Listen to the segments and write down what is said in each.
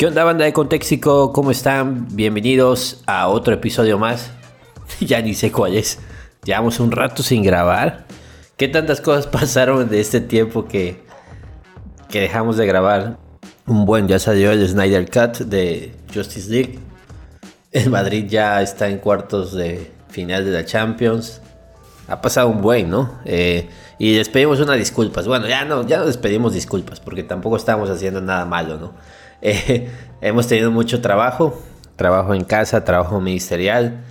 ¿Qué onda banda de Contextico? ¿Cómo están? Bienvenidos a otro episodio más. ya ni sé cuál es. Llevamos un rato sin grabar. ¿Qué tantas cosas pasaron de este tiempo que, que dejamos de grabar? Un buen, ya salió el Snyder Cut de Justice League. El Madrid ya está en cuartos de final de la Champions. Ha pasado un buen, ¿no? Eh, y les pedimos unas disculpas. Bueno, ya no, ya no les pedimos disculpas porque tampoco estamos haciendo nada malo, ¿no? Eh, hemos tenido mucho trabajo, trabajo en casa, trabajo ministerial,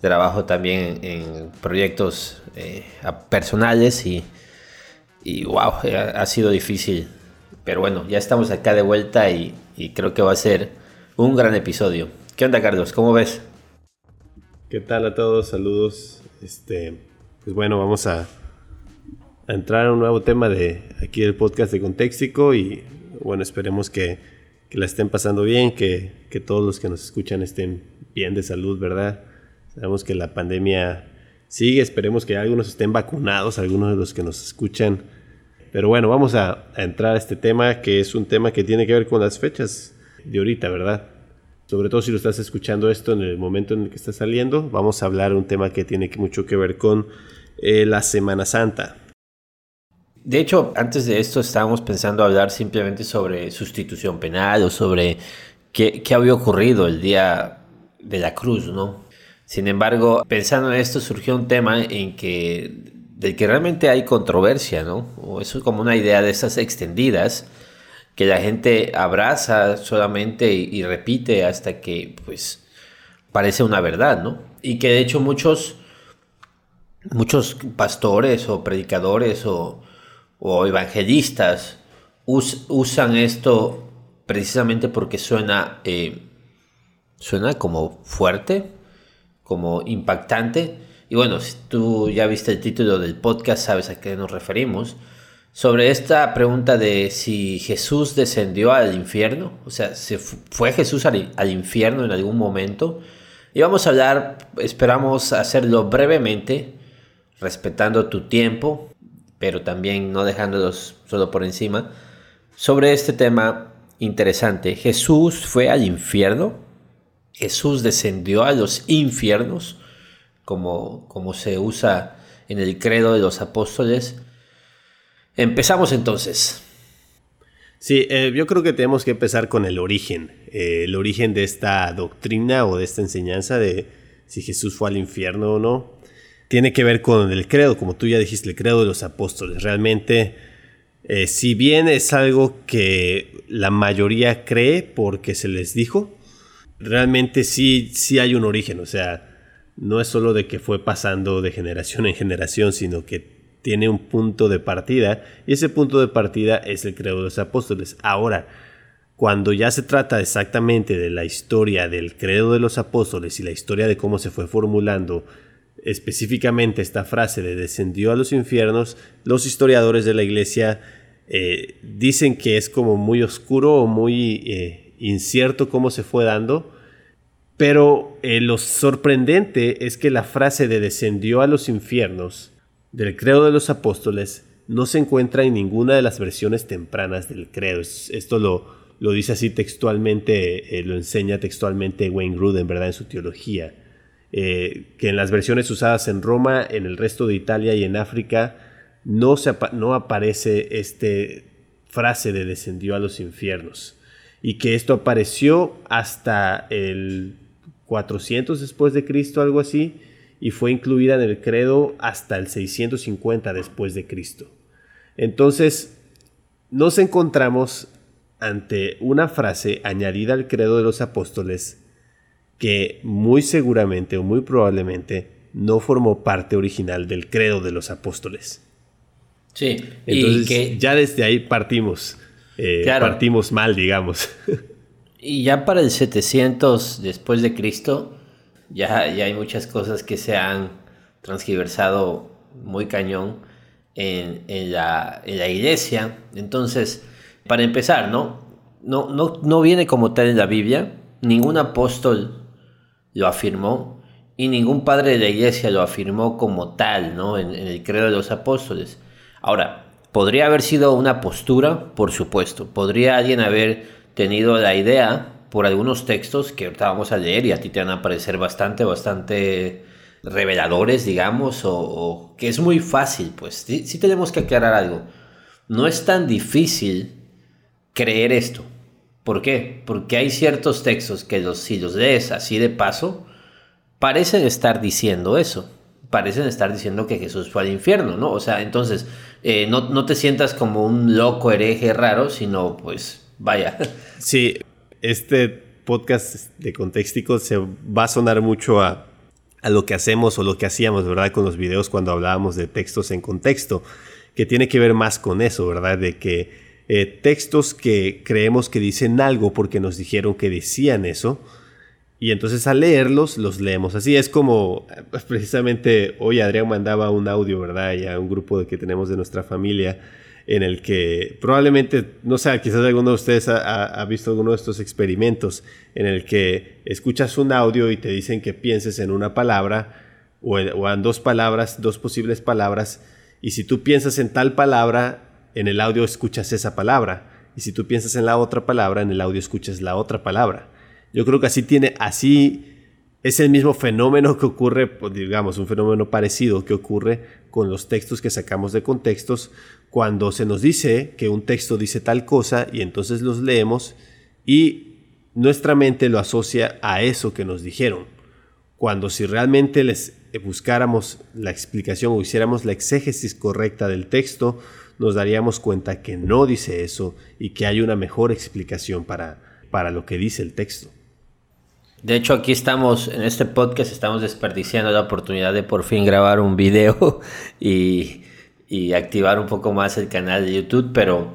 trabajo también en proyectos eh, personales y, y wow, ha sido difícil. Pero bueno, ya estamos acá de vuelta y, creo que va a ser un gran episodio. ¿Qué onda, Carlos? ¿Cómo ves? ¿Qué tal a todos? Saludos. Este, pues bueno, vamos a, a entrar a un nuevo tema de aquí del podcast de Contextico y bueno, esperemos que que la estén pasando bien, que, que, todos los que nos escuchan estén bien de salud, ¿verdad? Sabemos que la pandemia sigue, esperemos que algunos estén vacunados, algunos de los que nos escuchan. Pero bueno, vamos a, entrar a este tema, que es un tema que tiene que ver con las fechas de ahorita, ¿verdad? Sobre todo si lo estás escuchando esto en el momento en el que está saliendo, vamos a hablar de un tema que tiene mucho que ver con eh, la Semana Santa. De hecho, antes de esto estábamos pensando hablar simplemente sobre sustitución penal o sobre qué, había ocurrido el día de la cruz, ¿no? Sin embargo, pensando en esto surgió un tema en que del que realmente hay controversia, ¿no? O eso es como una idea de esas extendidas que la gente abraza solamente y, y repite hasta que, pues, parece una verdad, ¿no? Y que de hecho muchos, muchos pastores o predicadores o o evangelistas usan esto precisamente porque suena, eh, suena como fuerte, como impactante. Y bueno, si tú ya viste el título del podcast, sabes a qué nos referimos. Sobre esta pregunta de si Jesús descendió al infierno, o sea, ¿se ¿fue Jesús al infierno en algún momento? Y vamos a hablar, esperamos hacerlo brevemente, respetando tu tiempo, pero también no dejándolos solo por encima, sobre este tema interesante. Jesús fue al infierno, Jesús descendió a los infiernos, como, como se usa en el credo de los apóstoles. Empezamos entonces. Sí, eh, yo creo que tenemos que empezar con el origen, eh, el origen de esta doctrina o de esta enseñanza de si Jesús fue al infierno o no tiene que ver con el credo, como tú ya dijiste, el credo de los apóstoles. Realmente, eh, si bien es algo que la mayoría cree porque se les dijo, realmente sí, sí hay un origen, o sea, no es solo de que fue pasando de generación en generación, sino que tiene un punto de partida y ese punto de partida es el credo de los apóstoles. Ahora, cuando ya se trata exactamente de la historia del credo de los apóstoles y la historia de cómo se fue formulando específicamente esta frase de descendió a los infiernos, los historiadores de la iglesia eh, dicen que es como muy oscuro o muy eh, incierto cómo se fue dando, pero eh, lo sorprendente es que la frase de descendió a los infiernos del credo de los apóstoles no se encuentra en ninguna de las versiones tempranas del credo. Esto lo, lo dice así textualmente, lo enseña textualmente Wayne Gruden, ¿verdad? En su teología. Eh, que en las versiones usadas en Roma, en el resto de Italia y en África, no, se, no aparece esta frase de descendió a los infiernos. Y que esto apareció hasta el 400 después de Cristo, algo así, y fue incluida en el credo hasta el 650 después de Cristo. Entonces, nos encontramos ante una frase añadida al credo de los apóstoles que muy seguramente o muy probablemente no formó parte original del credo de los apóstoles. Sí, entonces que, ya desde ahí partimos, eh, partimos mal, digamos. Y ya para el 700 después de Cristo, ya, ya hay muchas cosas que se han transgiversado muy cañón en, en, la, en la, iglesia. Entonces, para empezar, ¿no? No, no, no viene como tal en la Biblia. Ningún apóstol lo afirmó y ningún padre de la iglesia lo afirmó como tal, ¿no? En, el credo de los apóstoles. Ahora, ¿podría haber sido una postura? Por supuesto. ¿Podría alguien haber tenido la idea por algunos textos que ahorita vamos a leer y a ti te van a parecer bastante, bastante reveladores, digamos, o, que es muy fácil, pues sí, tenemos que aclarar algo. No es tan difícil creer esto. ¿Por qué? Porque hay ciertos textos que los, si los lees así de paso, parecen estar diciendo eso. Parecen estar diciendo que Jesús fue al infierno, ¿no? O sea, entonces, eh, no, no te sientas como un loco hereje raro, sino pues, vaya. Sí, este podcast de Contextico se va a sonar mucho a a lo que hacemos o lo que hacíamos, ¿verdad? Con los videos cuando hablábamos de textos en contexto, que tiene que ver más con eso, ¿verdad? De que eh, textos que creemos que dicen algo porque nos dijeron que decían eso, y entonces al leerlos los leemos así. Es como, pues, precisamente hoy Adrián mandaba un audio, ¿verdad? Y a un grupo que tenemos de nuestra familia en el que probablemente, no sé, quizás alguno de ustedes ha, visto alguno de estos experimentos en el que escuchas un audio y te dicen que pienses en una palabra o en, dos palabras, dos posibles palabras, y si tú piensas en tal palabra, en el audio escuchas esa palabra, y si tú piensas en la otra palabra, en el audio escuchas la otra palabra. Yo creo que así tiene, así es el mismo fenómeno que ocurre, pues, digamos, un fenómeno parecido que ocurre con los textos que sacamos de contextos cuando se nos dice que un texto dice tal cosa y entonces los leemos y nuestra mente lo asocia a eso que nos dijeron. Cuando si realmente les buscáramos la explicación o hiciéramos la exégesis correcta del texto, nos daríamos cuenta que no dice eso y que hay una mejor explicación para, para lo que dice el texto. De hecho, aquí estamos, en este podcast, estamos desperdiciando la oportunidad de por fin grabar un video y y activar un poco más el canal de YouTube, pero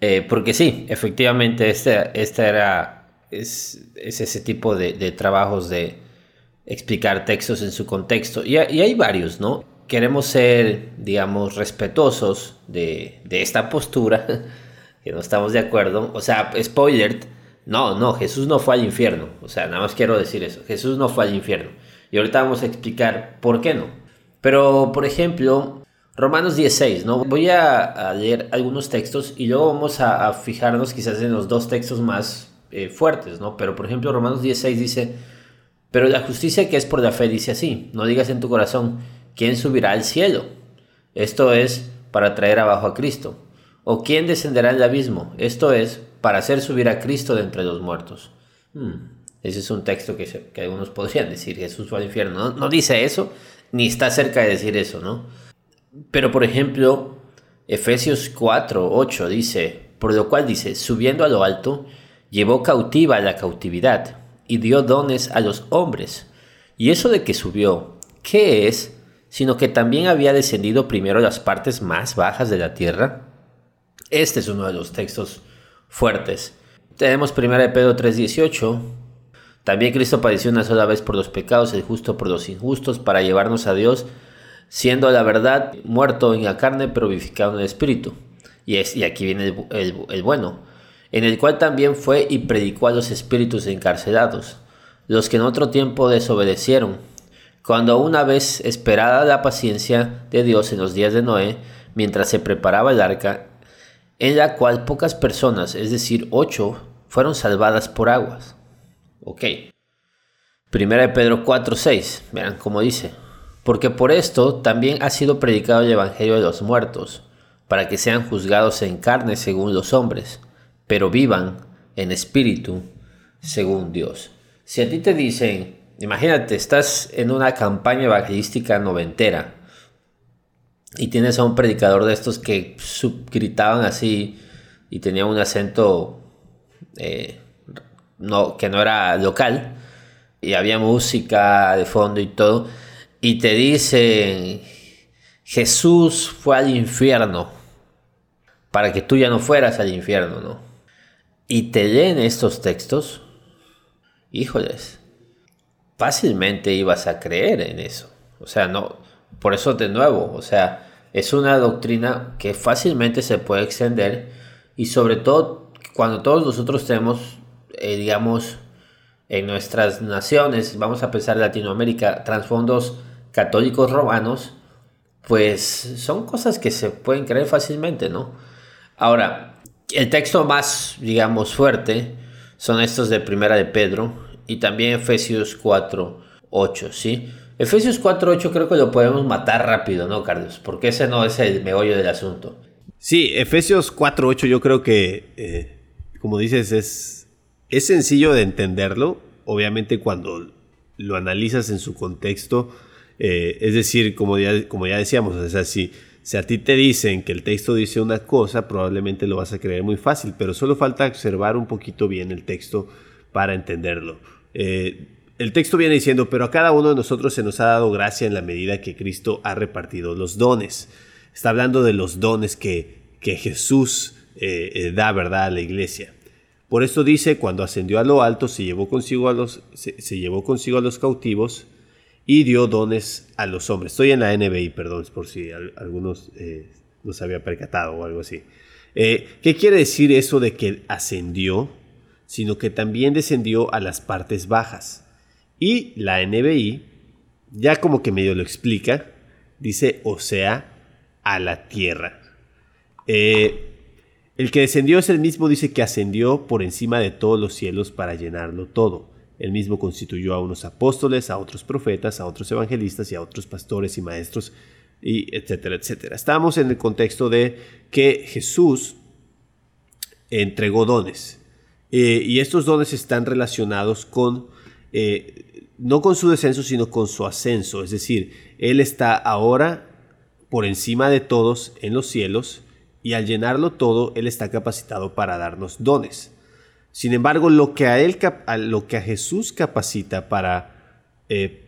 eh, porque sí, efectivamente, este, este era, es, ese tipo de, trabajos de explicar textos en su contexto. Y, hay varios, ¿no? Queremos ser, digamos, respetuosos de, de esta postura, que no estamos de acuerdo. O sea, spoiler, no, no, Jesús no fue al infierno. O sea, nada más quiero decir eso. Jesús no fue al infierno. Y ahorita vamos a explicar por qué no. Pero, por ejemplo, Romanos 16, ¿no? Voy a, leer algunos textos y luego vamos a, fijarnos quizás en los dos textos más eh, fuertes, ¿no? Pero por ejemplo, Romanos 16 dice, pero la justicia que es por la fe dice así, no digas en tu corazón, ¿quién subirá al cielo? Esto es para traer abajo a Cristo. ¿O quién descenderá al abismo? Esto es para hacer subir a Cristo de entre los muertos. Hmm, ese es un texto que, algunos podrían decir, Jesús fue al infierno. No, no dice eso, ni está cerca de decir eso, ¿no? Pero por ejemplo, Efesios 4, 8 dice, por lo cual dice, subiendo a lo alto, llevó cautiva la cautividad y dio dones a los hombres. Y eso de que subió, ¿qué es? Sino que también había descendido primero las partes más bajas de la tierra. Este es uno de los textos fuertes. Tenemos 1 Pedro 3:18. También Cristo padeció una sola vez por los pecados, el justo por los injustos, para llevarnos a Dios siendo la verdad muerto en la carne, pero vivificado en el espíritu. Y, es, y aquí viene el, bueno, en el cual también fue y predicó a los espíritus encarcelados, los que en otro tiempo desobedecieron, cuando una vez esperada la paciencia de Dios en los días de Noé, mientras se preparaba el arca, en la cual pocas personas, es decir, ocho, fueron salvadas por aguas. Ok. Primera de Pedro 4.6, verán cómo dice porque por esto también ha sido predicado el Evangelio de los muertos, para que sean juzgados en carne según los hombres, pero vivan en espíritu según Dios. Si a ti te dicen, imagínate, estás en una campaña evangelística noventera y tienes a un predicador de estos que gritaban así y tenía un acento eh, no, que no era local y había música de fondo y todo, y te dicen, Jesús fue al infierno para que tú ya no fueras al infierno, ¿no? Y te leen estos textos, híjoles, fácilmente ibas a creer en eso. O sea, no, por eso de nuevo, o sea, es una doctrina que fácilmente se puede extender y sobre todo cuando todos nosotros tenemos, eh, digamos, en nuestras naciones, vamos a pensar Latinoamérica, trasfondos católicos romanos, pues son cosas que se pueden creer fácilmente, ¿no? Ahora, el texto más, digamos, fuerte son estos de Primera de Pedro y también Efesios 4, 8, ¿sí? Efesios 4, 8 creo que lo podemos matar rápido, ¿no, Carlos? Porque ese no es el meollo del asunto. Sí, Efesios 4, 8 yo creo que, eh, como dices, es, es sencillo de entenderlo. Obviamente cuando lo analizas en su contexto, eh, es decir, como ya, como ya decíamos, o sea, si, si a ti te dicen que el texto dice una cosa, probablemente lo vas a creer muy fácil, pero solo falta observar un poquito bien el texto para entenderlo. Eh, el texto viene diciendo, pero a cada uno de nosotros se nos ha dado gracia en la medida que Cristo ha repartido los dones. Está hablando de los dones que, que Jesús eh, da, ¿verdad?, a la iglesia. Por esto dice, cuando ascendió a lo alto, se llevó consigo a los, se, llevó consigo a los cautivos y dio dones a los hombres. Estoy en la NBI, perdón, por si algunos eh, no se había percatado o algo así. Eh, ¿Qué quiere decir eso de que ascendió? Sino que también descendió a las partes bajas. Y la NBI, ya como que medio lo explica, dice, o sea, a la tierra. Eh, el que descendió es el mismo, dice que ascendió por encima de todos los cielos para llenarlo todo. El mismo constituyó a unos apóstoles, a otros profetas, a otros evangelistas y a otros pastores y maestros, y etcétera, etcétera. Estamos en el contexto de que Jesús entregó dones. Eh, y estos dones están relacionados con, eh, no con su descenso, sino con su ascenso. Es decir, Él está ahora por encima de todos en los cielos y al llenarlo todo, Él está capacitado para darnos dones. Sin embargo, lo que a, él, lo que a Jesús capacita para, eh,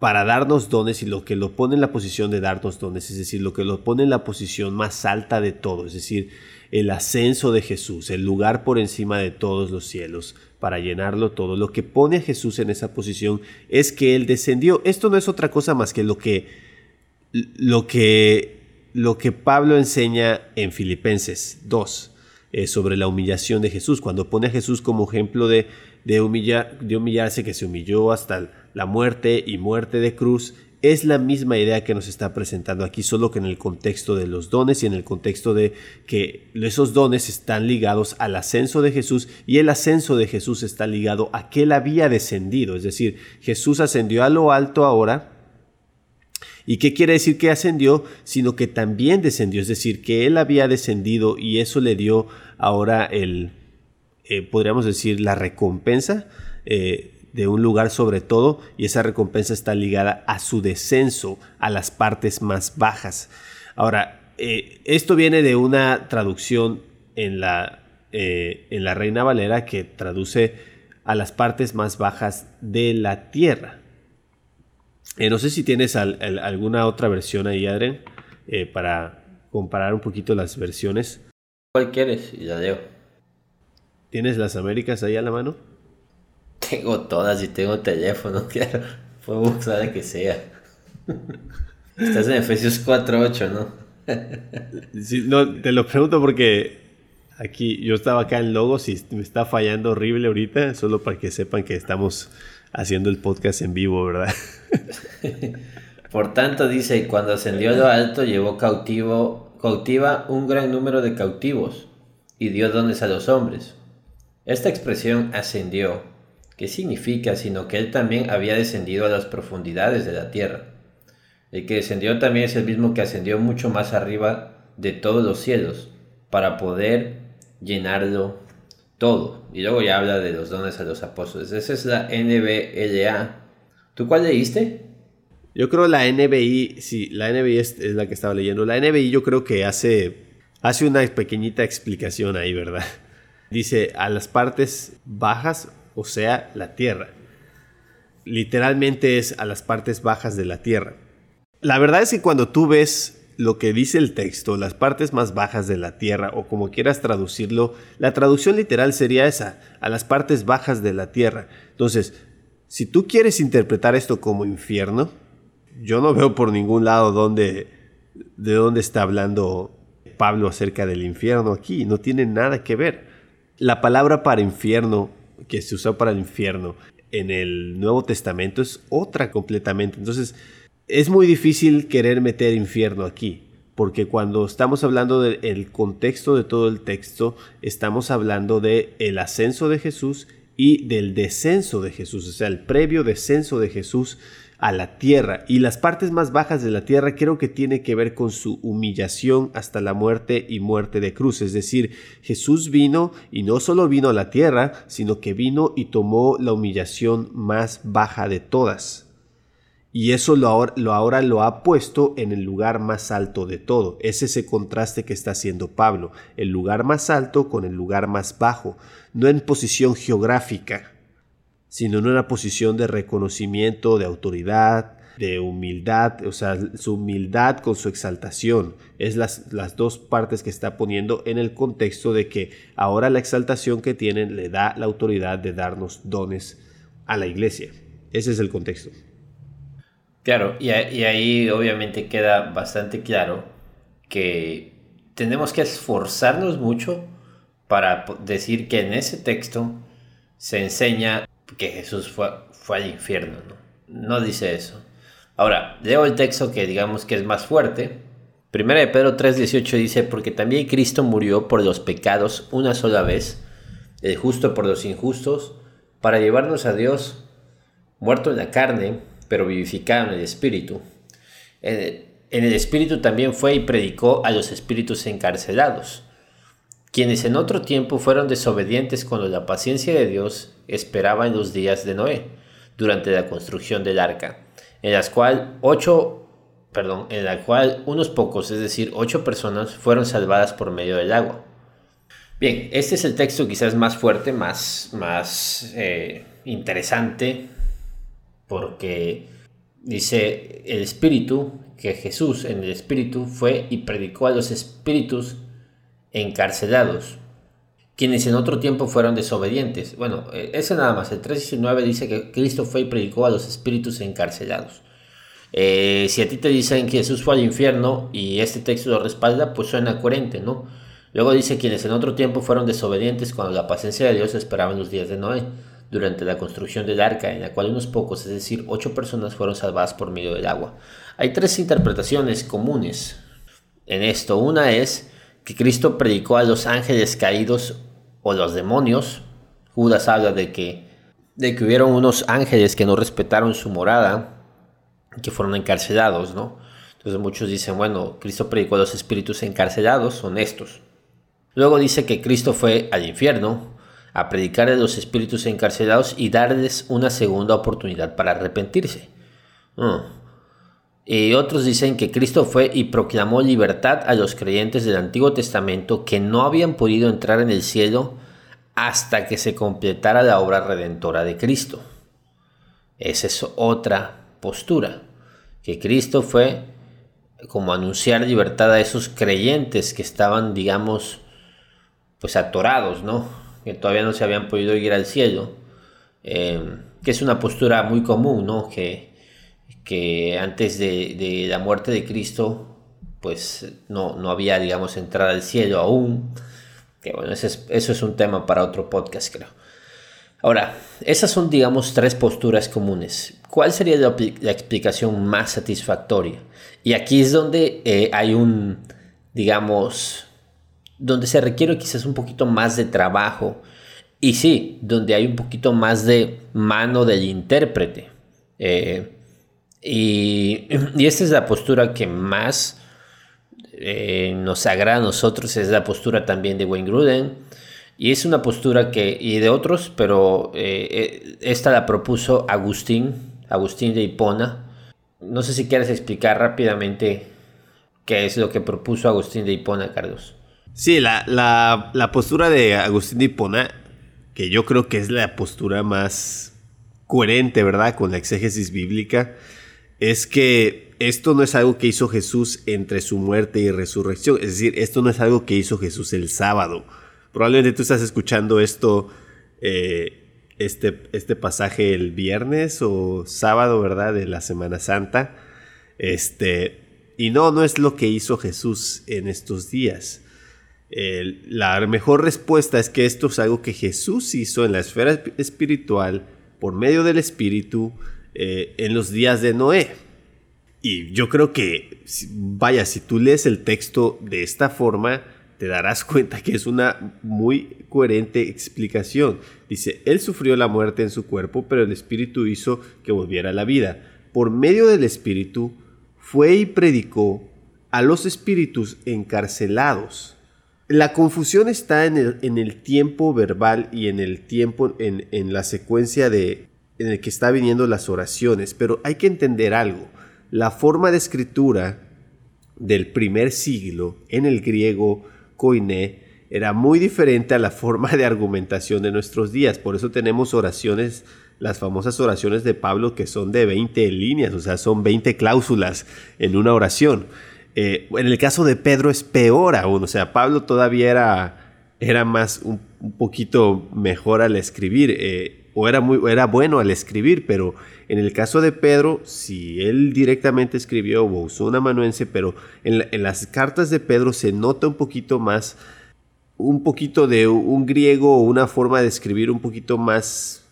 para darnos dones y lo que lo pone en la posición de darnos dones, es decir, lo que lo pone en la posición más alta de todo, es decir, el ascenso de Jesús, el lugar por encima de todos los cielos, para llenarlo todo. Lo que pone a Jesús en esa posición es que Él descendió. Esto no es otra cosa más que lo que, lo que lo que Pablo enseña en Filipenses 2 eh, sobre la humillación de Jesús, cuando pone a Jesús como ejemplo de, de, de humillarse, que se humilló hasta la muerte y muerte de cruz, es la misma idea que nos está presentando aquí, solo que en el contexto de los dones y en el contexto de que esos dones están ligados al ascenso de Jesús y el ascenso de Jesús está ligado a que él había descendido, es decir, Jesús ascendió a lo alto ahora, ¿Y qué quiere decir que ascendió? Sino que también descendió, es decir, que él había descendido y eso le dio ahora el, eh, podríamos decir, la recompensa eh, de un lugar sobre todo y esa recompensa está ligada a su descenso a las partes más bajas. Ahora, eh, esto viene de una traducción en la, en la Reina Valera que traduce a las partes más bajas de la tierra. Eh, no sé si tienes alguna otra versión ahí, Adrián, eh, para comparar un poquito las versiones. ¿Cuál quieres? Y la leo. ¿Tienes las Américas ahí a la mano? Tengo todas y tengo teléfono, claro. Puedo usar la que sea. Estás en Efesios 4.8, ¿no? sí, no, te lo pregunto porque aquí yo estaba acá en Logos y me está fallando horrible ahorita, solo para que sepan que estamos haciendo el podcast en vivo, ¿verdad? Por tanto, dice, cuando ascendió a lo alto, llevó cautivo, cautiva un gran número de cautivos y dio dones a los hombres. Esta expresión ascendió, ¿qué significa? Sino que él también había descendido a las profundidades de la tierra. El que descendió también es el mismo que ascendió mucho más arriba de todos los cielos, para poder llenarlo todo. Y luego ya habla de los dones a los apóstoles. Esa es la NBLA ¿Tú cuál leíste? Yo creo la NBI, sí, la NBI es, la que estaba leyendo. La NBI yo creo que hace, hace una pequeñita explicación ahí, ¿verdad? Dice a las partes bajas, o sea, la tierra. Literalmente es a las partes bajas de la tierra. La verdad es que cuando tú ves lo que dice el texto, las partes más bajas de la tierra, o como quieras traducirlo, la traducción literal sería esa, a las partes bajas de la tierra. Entonces, si tú quieres interpretar esto como infierno, yo no veo por ningún lado dónde, de dónde está hablando Pablo acerca del infierno aquí. No tiene nada que ver. La palabra para infierno, que se usa para el infierno en el Nuevo Testamento, es otra completamente. Entonces, es muy difícil querer meter infierno aquí. porque cuando estamos hablando del contexto de todo el texto, estamos hablando de el ascenso de Jesús y del descenso de Jesús, o sea, el previo descenso de Jesús a la tierra. Y las partes más bajas de la tierra creo que tiene que ver con su humillación hasta la muerte y muerte de cruz. Es decir, Jesús vino y no solo vino a la tierra, sino que vino y tomó la humillación más baja de todas. Y eso lo ahora, lo ahora, lo ha puesto en el lugar más alto de todo. Es ese contraste que está haciendo Pablo. El lugar más alto con el lugar más bajo. No en posición geográfica, sino en una posición de reconocimiento, de autoridad, de humildad, o sea, su humildad con su exaltación. Es las, las dos partes que está poniendo en el contexto de que ahora la exaltación que tienen le da la autoridad de darnos dones a la iglesia. Ese es el contexto. Claro, y, y ahí obviamente queda bastante claro que tenemos que esforzarnos mucho para decir que en ese texto se enseña que Jesús fue, fue al infierno, ¿no? No dice eso. Ahora, leo el texto que digamos que es más fuerte. Primera de Pedro 3:18 dice, porque también Cristo murió por los pecados una sola vez, el justo por los injustos, para llevarnos a Dios, muerto en la carne, pero vivificado en el Espíritu. En el Espíritu también fue y predicó a los espíritus encarcelados quienes en otro tiempo fueron desobedientes cuando la paciencia de Dios esperaba en los días de Noé, durante la construcción del arca, en las cual ocho, perdón, en la cual unos pocos, es decir, ocho personas, fueron salvadas por medio del agua. Bien, este es el texto quizás más fuerte, más, más eh, interesante, porque dice el Espíritu, que Jesús en el Espíritu fue y predicó a los espíritus encarcelados, quienes en otro tiempo fueron desobedientes. Bueno, eh, ese nada más, el 3.19 dice que Cristo fue y predicó a los espíritus encarcelados. Eh, si a ti te dicen que Jesús fue al infierno y este texto lo respalda, pues suena coherente, ¿no? Luego dice quienes en otro tiempo fueron desobedientes cuando la paciencia de Dios esperaba en los días de Noé, durante la construcción del arca, en la cual unos pocos, es decir, ocho personas fueron salvadas por medio del agua. Hay tres interpretaciones comunes en esto. Una es que Cristo predicó a los ángeles caídos o los demonios. Judas habla de que, de que hubieron unos ángeles que no respetaron su morada, que fueron encarcelados, ¿no? Entonces muchos dicen, bueno, Cristo predicó a los espíritus encarcelados, son estos. Luego dice que Cristo fue al infierno a predicar a los espíritus encarcelados y darles una segunda oportunidad para arrepentirse. Mm. Y otros dicen que Cristo fue y proclamó libertad a los creyentes del Antiguo Testamento que no habían podido entrar en el cielo hasta que se completara la obra redentora de Cristo. Esa es otra postura, que Cristo fue como anunciar libertad a esos creyentes que estaban, digamos, pues atorados, ¿no? Que todavía no se habían podido ir al cielo, eh, que es una postura muy común, ¿no? Que que antes de, la muerte de Cristo, pues no, no había, digamos, entrada al cielo aún. Que bueno, eso es, eso es un tema para otro podcast, creo. Ahora, esas son, digamos, tres posturas comunes. ¿Cuál sería la, explicación más satisfactoria? Y aquí es donde eh, hay un, digamos, donde se requiere quizás un poquito más de trabajo. Y sí, donde hay un poquito más de mano del intérprete. Eh, y, esta es la postura que más eh, nos agrada a nosotros, es la postura también de Wayne Gruden. Y es una postura que, y de otros, pero eh, eh, esta la propuso Agustín, Agustín de Hipona. No sé si quieres explicar rápidamente qué es lo que propuso Agustín de Hipona, Carlos. Sí, la, la, la postura de Agustín de Hipona, que yo creo que es la postura más coherente, ¿verdad? Con la exégesis bíblica es que esto no es algo que hizo Jesús entre su muerte y resurrección. Es decir, esto no es algo que hizo Jesús el sábado. Probablemente tú estás escuchando esto, eh, este, este pasaje el viernes o sábado, ¿verdad? De la Semana Santa. Este, y no, no es lo que hizo Jesús en estos días. la mejor respuesta es que esto es algo que Jesús hizo en la esfera espiritual por medio del Espíritu eh, en los días de Noé. Y yo creo que, vaya, si tú lees el texto de esta forma, te darás cuenta que es una muy coherente explicación. Dice, Él sufrió la muerte en su cuerpo, pero el Espíritu hizo que volviera a la vida. Por medio del Espíritu, fue y predicó a los espíritus encarcelados. La confusión está en el, en el tiempo verbal y en el tiempo, en, en la secuencia de, en el que está viniendo las oraciones, pero hay que entender algo. La forma de escritura del primer siglo en el griego koiné era muy diferente a la forma de argumentación de nuestros días. Por eso tenemos oraciones, las famosas oraciones de Pablo que son de 20 líneas, o sea, son 20 cláusulas en una oración. Eh, en el caso de Pedro es peor aún, o sea, Pablo todavía era, era más un, poquito mejor al escribir, eh, o era, muy, era bueno al escribir, pero en el caso de Pedro, si él directamente escribió o usó un amanuense, pero en, en las cartas de Pedro se nota un poquito más, un poquito de un griego o una forma de escribir un poquito más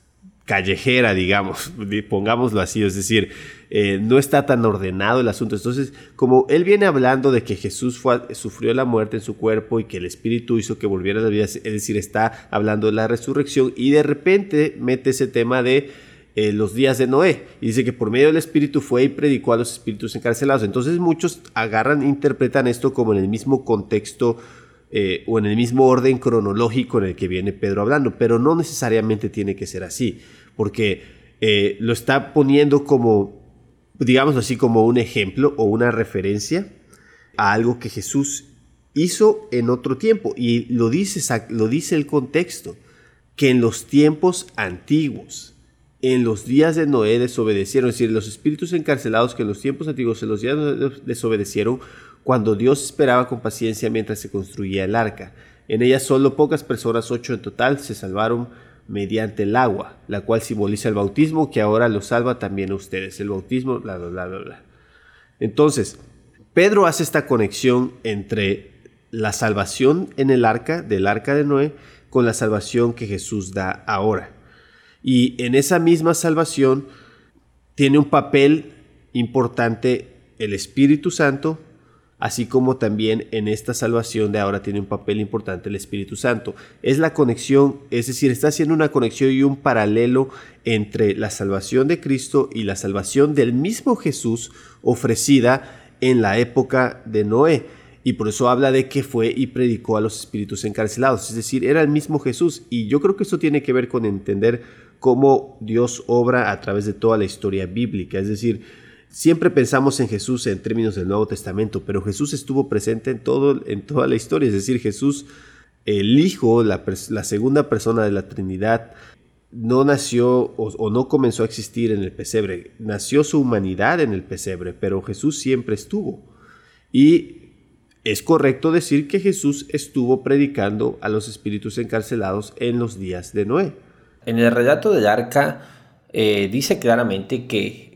callejera, digamos, pongámoslo así, es decir, eh, no está tan ordenado el asunto. Entonces, como él viene hablando de que Jesús sufrió la muerte en su cuerpo y que el Espíritu hizo que volviera a la vida, es decir, está hablando de la resurrección y de repente mete ese tema de eh, los días de Noé y dice que por medio del Espíritu fue y predicó a los espíritus encarcelados. Entonces muchos agarran, interpretan esto como en el mismo contexto eh, o en el mismo orden cronológico en el que viene Pedro hablando, pero no necesariamente tiene que ser así porque eh, lo está poniendo como, digamos así, como un ejemplo o una referencia a algo que Jesús hizo en otro tiempo. Y lo dice, lo dice el contexto, que en los tiempos antiguos, en los días de Noé desobedecieron, es decir, los espíritus encarcelados que en los tiempos antiguos, en los días de Noé desobedecieron, cuando Dios esperaba con paciencia mientras se construía el arca. En ella solo pocas personas, ocho en total, se salvaron mediante el agua, la cual simboliza el bautismo que ahora lo salva también a ustedes. El bautismo, bla, bla, bla, bla. Entonces, Pedro hace esta conexión entre la salvación en el arca, del arca de Noé, con la salvación que Jesús da ahora. Y en esa misma salvación tiene un papel importante el Espíritu Santo así como también en esta salvación de ahora tiene un papel importante el Espíritu Santo. Es la conexión, es decir, está haciendo una conexión y un paralelo entre la salvación de Cristo y la salvación del mismo Jesús ofrecida en la época de Noé. Y por eso habla de que fue y predicó a los espíritus encarcelados. Es decir, era el mismo Jesús. Y yo creo que esto tiene que ver con entender cómo Dios obra a través de toda la historia bíblica. Es decir, Siempre pensamos en Jesús en términos del Nuevo Testamento, pero Jesús estuvo presente en, todo, en toda la historia, es decir, Jesús, el Hijo, la, segunda persona de la Trinidad, no nació o, no comenzó a existir en el pesebre, nació su humanidad en el pesebre, pero Jesús siempre estuvo. Y es correcto decir que Jesús estuvo predicando a los espíritus encarcelados en los días de Noé. En el relato del arca eh, dice claramente que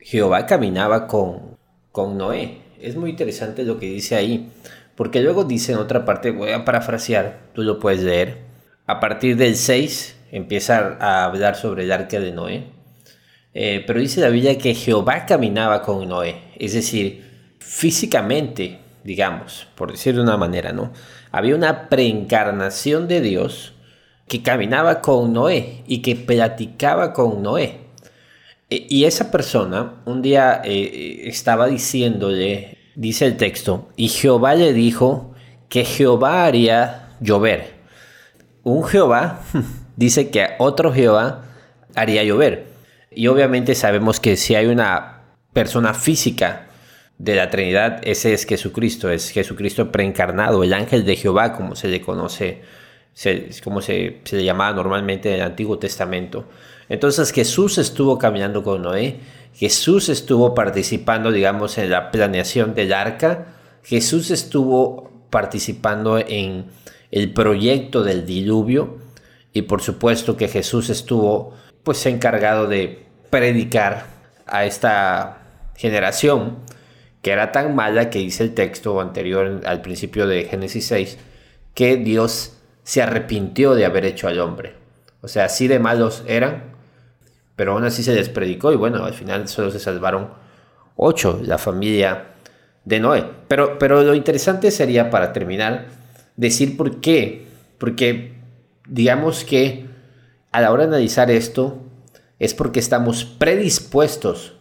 Jehová caminaba con, con Noé. Es muy interesante lo que dice ahí, porque luego dice en otra parte, voy a parafrasear, tú lo puedes leer. A partir del 6 empieza a hablar sobre el arca de Noé, eh, pero dice la Biblia que Jehová caminaba con Noé, es decir, físicamente, digamos, por decir de una manera, ¿no? Había una preencarnación de Dios que caminaba con Noé y que platicaba con Noé. E, y esa persona un día eh, estaba diciéndole, dice el texto, y Jehová le dijo que Jehová haría llover. Un Jehová dice que otro Jehová haría llover. Y obviamente sabemos que si hay una persona física de la Trinidad, ese es Jesucristo, es Jesucristo preencarnado, el ángel de Jehová, como se le conoce, como se, se le llamaba normalmente en el Antiguo Testamento. Entonces Jesús estuvo caminando con Noé, Jesús estuvo participando, digamos, en la planeación del arca, Jesús estuvo participando en el proyecto del diluvio y por supuesto que Jesús estuvo pues encargado de predicar a esta generación que era tan mala que dice el texto anterior al principio de Génesis 6 que Dios se arrepintió de haber hecho al hombre. O sea, así de malos eran pero aún así se les predicó y bueno, al final solo se salvaron 8, la familia de Noé. Pero, pero lo interesante sería, para terminar, decir por qué. Porque digamos que a la hora de analizar esto, es porque estamos predispuestos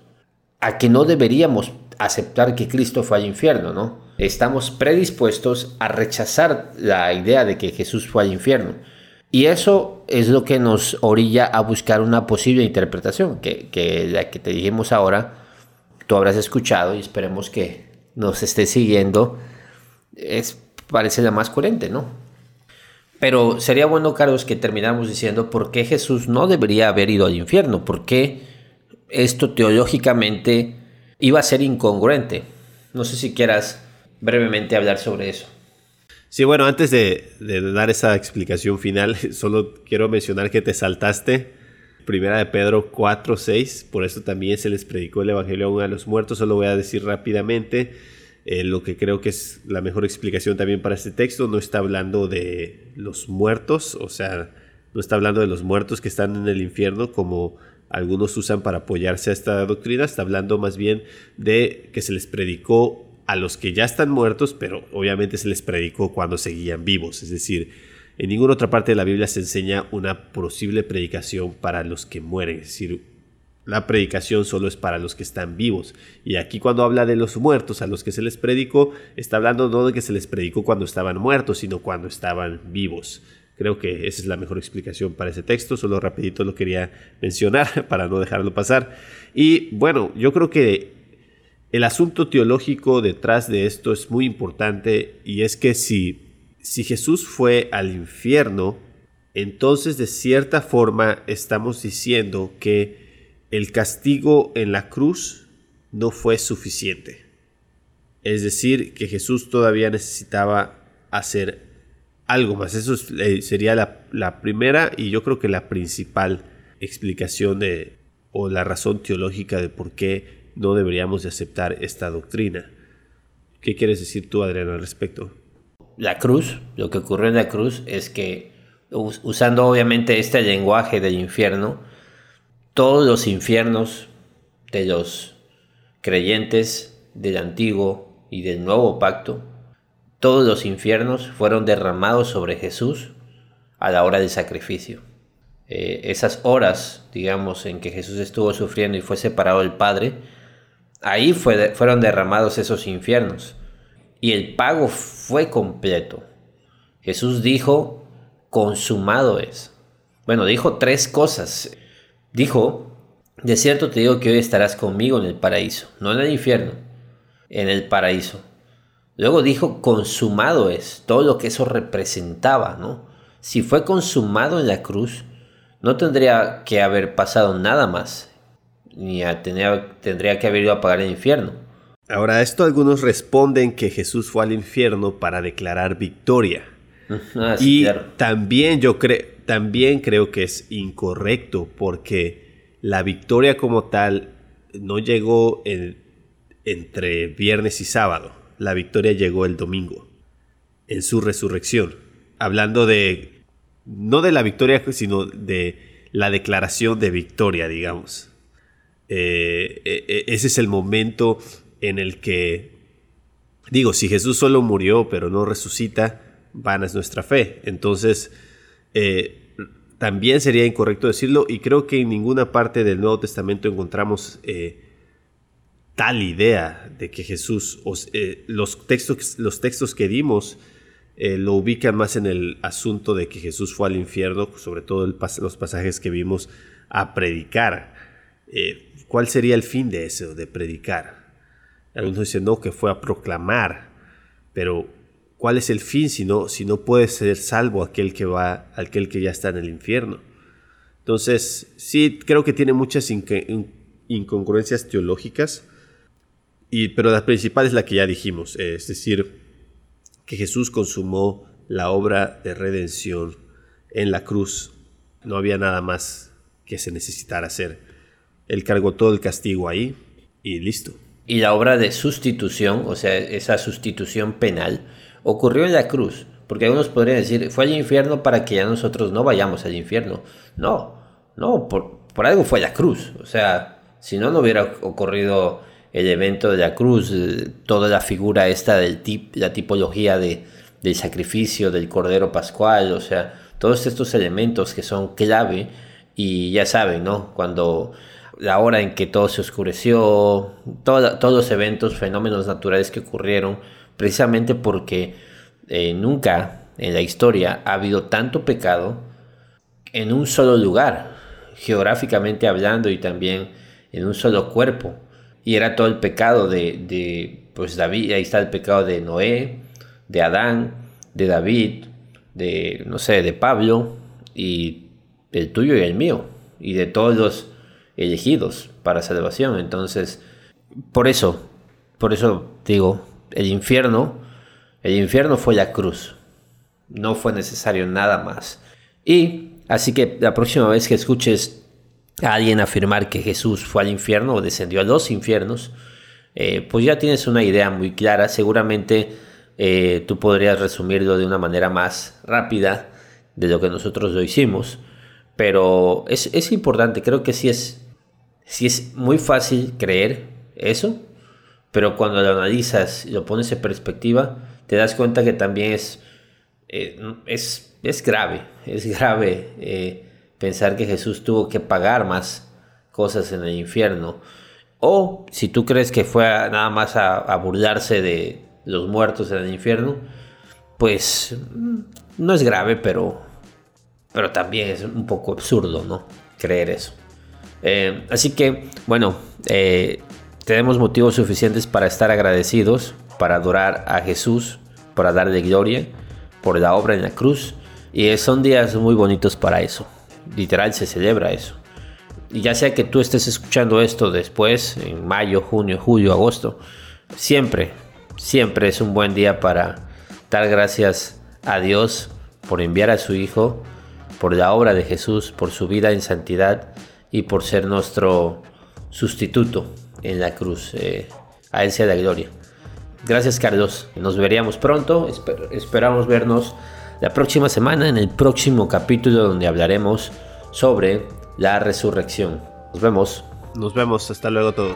a que no deberíamos aceptar que Cristo fue al infierno, ¿no? Estamos predispuestos a rechazar la idea de que Jesús fue al infierno. Y eso es lo que nos orilla a buscar una posible interpretación, que, la que te dijimos ahora, tú habrás escuchado y esperemos que nos esté siguiendo, es, parece la más coherente, ¿no? Pero sería bueno, Carlos, que termináramos diciendo por qué Jesús no debería haber ido al infierno, por qué esto teológicamente iba a ser incongruente. No sé si quieras brevemente hablar sobre eso. Sí, bueno, antes de, dar esa explicación final, solo quiero mencionar que te saltaste Primera de Pedro 4, 6, por eso también se les predicó el Evangelio aún a los muertos, solo voy a decir rápidamente eh, lo que creo que es la mejor explicación también para este texto, no está hablando de los muertos, o sea, no está hablando de los muertos que están en el infierno como algunos usan para apoyarse a esta doctrina, está hablando más bien de que se les predicó a los que ya están muertos, pero obviamente se les predicó cuando seguían vivos, es decir, en ninguna otra parte de la Biblia se enseña una posible predicación para los que mueren, es decir, la predicación solo es para los que están vivos. Y aquí cuando habla de los muertos a los que se les predicó, está hablando no de que se les predicó cuando estaban muertos, sino cuando estaban vivos. Creo que esa es la mejor explicación para ese texto, solo rapidito lo quería mencionar para no dejarlo pasar. Y bueno, yo creo que el asunto teológico detrás de esto es muy importante y es que si, si Jesús fue al infierno, entonces de cierta forma estamos diciendo que el castigo en la cruz no fue suficiente. Es decir, que Jesús todavía necesitaba hacer algo más. Eso eh, sería la, primera y yo creo que la principal explicación de, o la razón teológica de por qué no deberíamos de aceptar esta doctrina. ¿Qué quieres decir tú, Adriano, al respecto? La cruz, lo que ocurrió en la cruz es que, usando obviamente este lenguaje del infierno, todos los infiernos de los creyentes del antiguo y del nuevo pacto todos los infiernos fueron derramados sobre Jesús a la hora del sacrificio. Eh, esas horas, digamos, en que Jesús estuvo sufriendo y fue separado del Padre, ahí fueron derramados esos infiernos. Y el pago fue completo. Jesús dijo, consumado es. Bueno, dijo tres cosas. Dijo, de cierto te digo que hoy estarás conmigo en el paraíso, no en el infierno, en el paraíso. Luego dijo, consumado es, todo lo que eso representaba, ¿no? Si fue consumado en la cruz, no tendría que haber pasado nada más, ni tendría que haber ido a pagar el infierno. Ahora, a esto algunos responden que Jesús fue al infierno para declarar victoria. Ah, y también yo creo, también creo que es incorrecto porque la victoria como tal no llegó entre viernes y sábado la victoria llegó el domingo, en su resurrección, hablando de, no de la victoria, sino de la declaración de victoria, digamos. Eh, e, e, ese es el momento en el que, digo, si Jesús solo murió pero no resucita, vana es nuestra fe. Entonces, eh, también sería incorrecto decirlo y creo que en ninguna parte del Nuevo Testamento encontramos eh, tal idea de que Jesús, los, textos, los textos que dimos lo ubican más en el asunto de que Jesús fue al infierno, sobre todo los pasajes que vimos a predicar. ¿Cuál sería el fin de eso, de predicar? Algunos dicen, no, que fue a proclamar, pero ¿cuál es el fin si no, si no puede ser salvo aquel que va, aquel que ya está en el infierno? Entonces, sí, creo que tiene muchas incongruencias teológicas, pero la principal es la que ya dijimos, es decir, que Jesús consumó la obra de redención en la cruz. No había nada más que se necesitara hacer. Él cargó todo el castigo ahí y listo. Y la obra de sustitución, o sea, esa sustitución penal, ocurrió en la cruz. Porque algunos podrían decir, fue al infierno para que ya nosotros no vayamos al infierno. No, no, por, por algo fue la cruz. O sea, si no, no hubiera ocurrido el evento de la cruz, eh, toda la figura esta del tip, la tipología de, del sacrificio del Cordero Pascual, o sea, todos estos elementos que son clave y ya saben, ¿no? Cuando la hora en que todo se oscureció, todos los eventos, fenómenos naturales que ocurrieron, precisamente porque eh, nunca en la historia ha habido tanto pecado en un solo lugar, geográficamente hablando y también en un solo cuerpo. Y era todo el pecado de, de pues David, ahí está el pecado de Noé, de Adán, de David, de, no sé, de Pablo y el tuyo y el mío, y de todos los elegidos para salvación. Entonces, por eso, por eso digo, el infierno, el infierno fue la cruz. No fue necesario nada más. Y así que la próxima vez que escuches a alguien afirmar que Jesús fue al infierno o descendió a los infiernos, eh, pues ya tienes una idea muy clara. Seguramente eh, tú podrías resumirlo de una manera más rápida de lo que nosotros lo hicimos. Pero es, importante, creo que sí es, sí es muy fácil creer eso, pero cuando lo analizas y lo pones en perspectiva, te das cuenta que también es, eh, es, es, grave, es grave eh, pensar que Jesús tuvo que pagar más cosas en el infierno. O si tú crees que fue nada más a burlarse de, los muertos en el infierno, pues mm, no es grave, pero, pero también es un poco absurdo, ¿no? Creer eso. Eh, así que, bueno, eh, tenemos motivos suficientes para estar agradecidos, para adorar a Jesús, para darle gloria por la obra en la cruz. Y son días muy bonitos para eso. Literal se celebra eso. Y ya sea que tú estés escuchando esto después, en mayo, junio, julio, agosto, siempre siempre es un buen día para dar gracias a Dios por enviar a su Hijo, por la obra de Jesús, por su vida en santidad y por ser nuestro sustituto en la cruz. Eh, a Él sea la gloria. Gracias Carlos, nos veríamos pronto, esperamos vernos la próxima semana en el próximo capítulo donde hablaremos sobre la resurrección. Nos vemos. Nos vemos, hasta luego todos.